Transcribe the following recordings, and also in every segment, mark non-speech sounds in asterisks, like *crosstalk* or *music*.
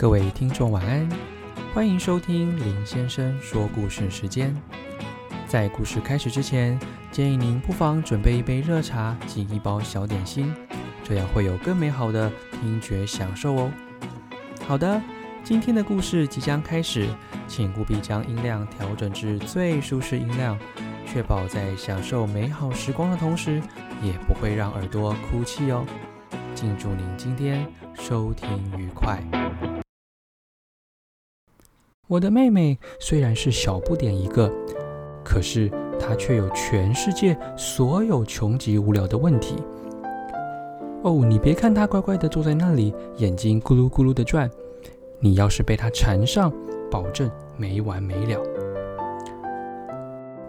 各位听众晚安，欢迎收听林先生说故事时间。在故事开始之前，建议您不妨准备一杯热茶及一包小点心，这样会有更美好的听觉享受哦。好的，今天的故事即将开始，请务必将音量调整至最舒适音量，确保在享受美好时光的同时，也不会让耳朵哭泣哦。敬祝您今天收听愉快。我的妹妹虽然是小不点一个，可是她却有全世界所有穷极无聊的问题。哦，你别看她乖乖的坐在那里，眼睛咕噜咕噜的转，你要是被她缠上，保证没完没了。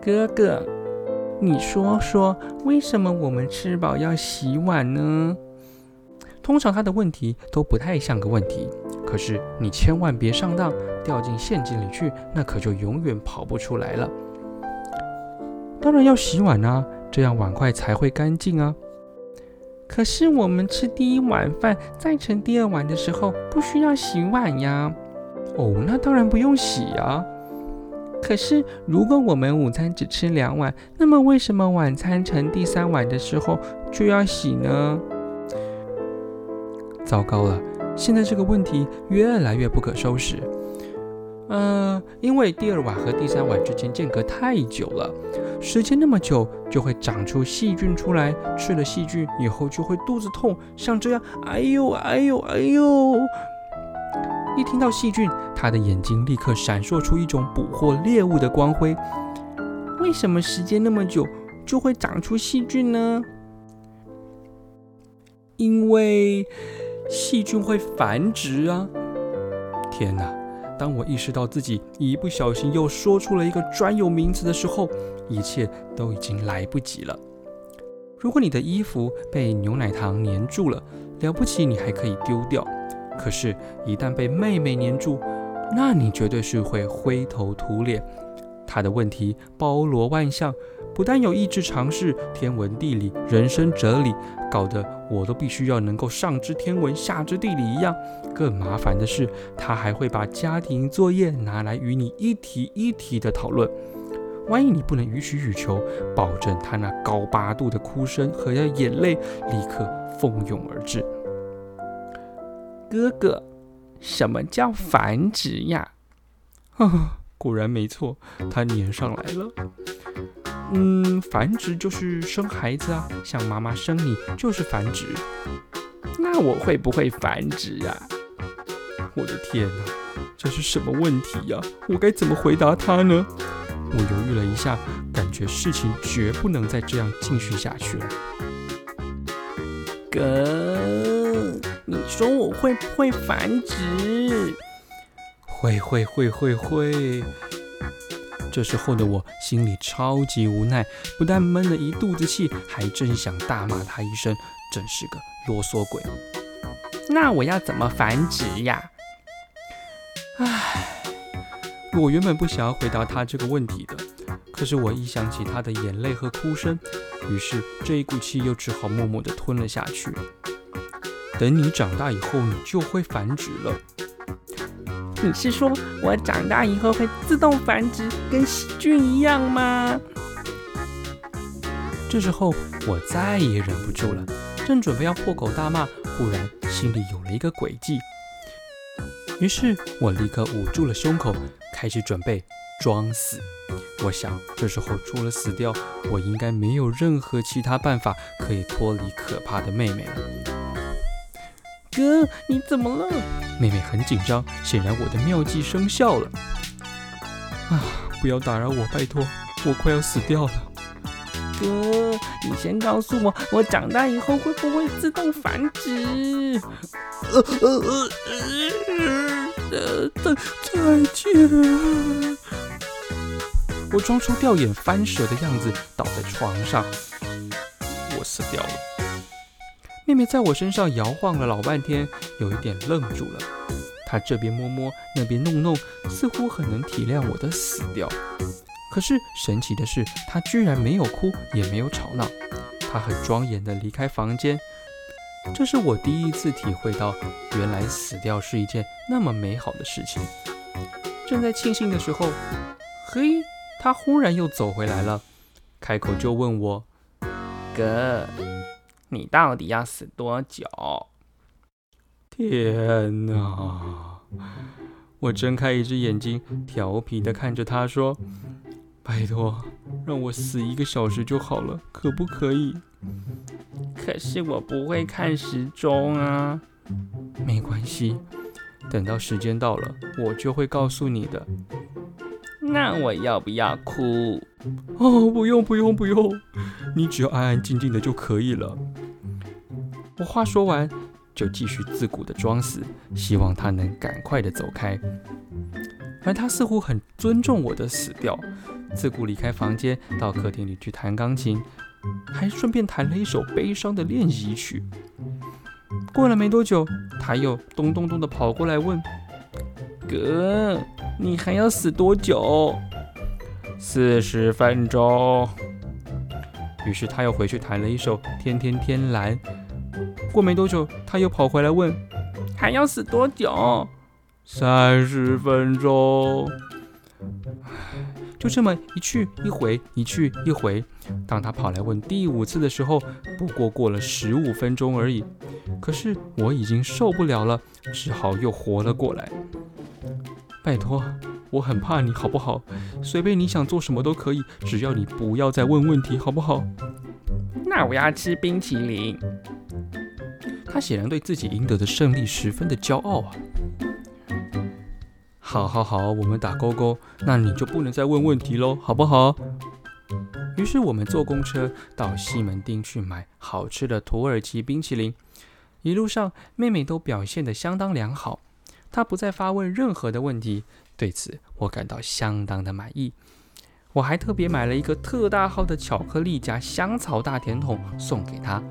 哥哥，你说说，为什么我们吃饱要洗碗呢？通常他的问题都不太像个问题，可是你千万别上当，掉进陷阱里去，那可就永远跑不出来了。当然要洗碗啊，这样碗筷才会干净啊。可是我们吃第一碗饭再盛第二碗的时候，不需要洗碗呀。哦，那当然不用洗啊。可是如果我们午餐只吃两碗，那么为什么晚餐盛第三碗的时候就要洗呢？糟糕了，现在这个问题越来越不可收拾。呃，因为第二碗和第三碗之间间隔太久了，时间那么久就会长出细菌出来，吃了细菌以后就会肚子痛，像这样，哎呦哎呦哎呦！一听到细菌，他的眼睛立刻闪烁出一种捕获猎物的光辉。为什么时间那么久就会长出细菌呢？因为。细菌会繁殖啊！天哪！当我意识到自己一不小心又说出了一个专有名词的时候，一切都已经来不及了。如果你的衣服被牛奶糖粘住了，了不起，你还可以丢掉。可是，一旦被妹妹粘住，那你绝对是会灰头土脸。他的问题包罗万象。不但有意志尝试天文地理、人生哲理，搞得我都必须要能够上知天文下知地理一样。更麻烦的是，他还会把家庭作业拿来与你一题一题的讨论。万一你不能予取予求，保证他那高八度的哭声和眼泪立刻蜂拥而至。哥哥，什么叫繁殖呀？呵 *laughs* 呵果然没错，它粘上来了。嗯，繁殖就是生孩子啊，像妈妈生你就是繁殖。那我会不会繁殖啊？我的天哪，这是什么问题呀？我该怎么回答他呢？我犹豫了一下，感觉事情绝不能再这样继续下去了。哥，你说我会不会繁殖？会会会会会。这时候的我心里超级无奈，不但闷了一肚子气，还真想大骂他一声，真是个啰嗦鬼。那我要怎么繁殖呀？唉，我原本不想要回答他这个问题的，可是我一想起他的眼泪和哭声，于是这一股气又只好默默地吞了下去。等你长大以后，你就会繁殖了。你是说我长大以后会自动繁殖，跟细菌一样吗？这时候我再也忍不住了，正准备要破口大骂，忽然心里有了一个诡计。于是我立刻捂住了胸口，开始准备装死。我想，这时候除了死掉，我应该没有任何其他办法可以脱离可怕的妹妹了。哥，你怎么了？妹妹很紧张，显然我的妙计生效了。啊，不要打扰我，拜托，我快要死掉了。哥，你先告诉我，我长大以后会不会自动繁殖？呃呃呃呃再再见。我装出吊眼翻舌的样子，倒在床上。我死掉了。妹妹在我身上摇晃了老半天，有一点愣住了。她这边摸摸，那边弄弄，似乎很能体谅我的死掉。可是神奇的是，她居然没有哭，也没有吵闹。她很庄严地离开房间。这是我第一次体会到，原来死掉是一件那么美好的事情。正在庆幸的时候，嘿，她忽然又走回来了，开口就问我：“哥，你到底要死多久？”天哪！我睁开一只眼睛，调皮的看着他说：“拜托，让我死一个小时就好了，可不可以？”可是我不会看时钟啊。没关系，等到时间到了，我就会告诉你的。那我要不要哭？哦，不用不用不用，你只要安安静静的就可以了。我话说完。就继续自顾的装死，希望他能赶快的走开。而他似乎很尊重我的死掉，自顾离开房间，到客厅里去弹钢琴，还顺便弹了一首悲伤的练习曲。过了没多久，他又咚咚咚的跑过来问：“哥，你还要死多久？”“四十分钟。”于是他又回去弹了一首《天天天蓝》。过没多久，他又跑回来问：“还要死多久？”“三十分钟。”就这么一去一回，一去一回。当他跑来问第五次的时候，不过过了十五分钟而已。可是我已经受不了了，只好又活了过来。拜托，我很怕你，好不好？随便你想做什么都可以，只要你不要再问问题，好不好？那我要吃冰淇淋。他显然对自己赢得的胜利十分的骄傲啊！好，好，好，我们打勾勾，那你就不能再问问题喽，好不好？于是我们坐公车到西门町去买好吃的土耳其冰淇淋。一路上，妹妹都表现得相当良好，她不再发问任何的问题，对此我感到相当的满意。我还特别买了一个特大号的巧克力加香草大甜筒送给她。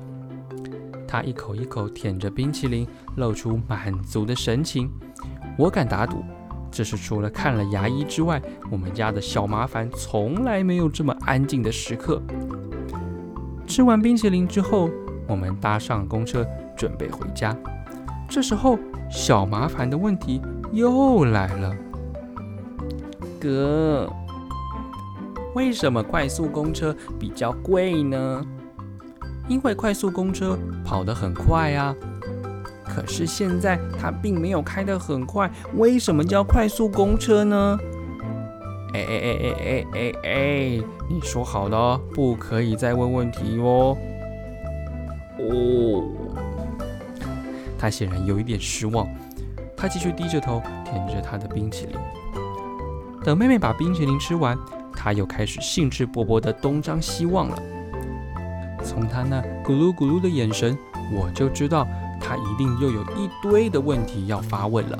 他一口一口舔着冰淇淋，露出满足的神情。我敢打赌，这是除了看了牙医之外，我们家的小麻烦从来没有这么安静的时刻。吃完冰淇淋之后，我们搭上公车，准备回家。这时候，小麻烦的问题又来了：哥，为什么快速公车比较贵呢？因为快速公车跑得很快啊，可是现在它并没有开得很快，为什么叫快速公车呢？哎哎哎哎哎哎哎，你说好了，不可以再问问题哦。哦，他显然有一点失望，他继续低着头舔着他的冰淇淋。等妹妹把冰淇淋吃完，他又开始兴致勃勃地东张西望了。从他那咕噜咕噜的眼神，我就知道他一定又有一堆的问题要发问了。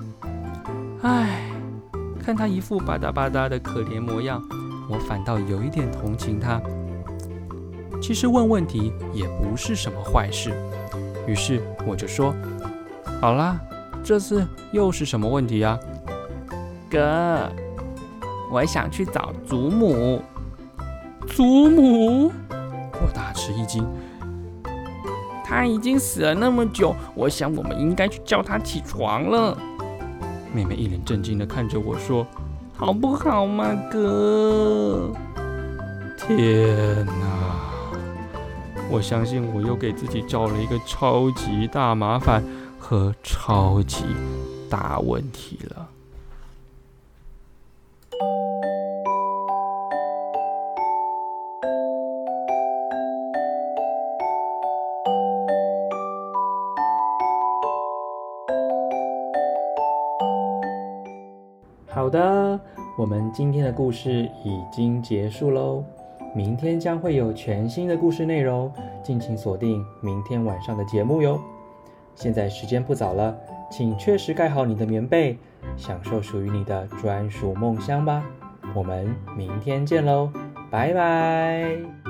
唉，看他一副吧嗒吧嗒的可怜模样，我反倒有一点同情他。其实问问题也不是什么坏事，于是我就说：“好啦，这次又是什么问题呀？”哥，我想去找祖母。祖母。吃一惊，他已经死了那么久，我想我们应该去叫他起床了。妹妹一脸震惊的看着我说：“好不好嘛，哥？”天哪！我相信我又给自己找了一个超级大麻烦和超级大问题了。好的，我们今天的故事已经结束喽。明天将会有全新的故事内容，敬请锁定明天晚上的节目哟。现在时间不早了，请确实盖好你的棉被，享受属于你的专属梦乡吧。我们明天见喽，拜拜。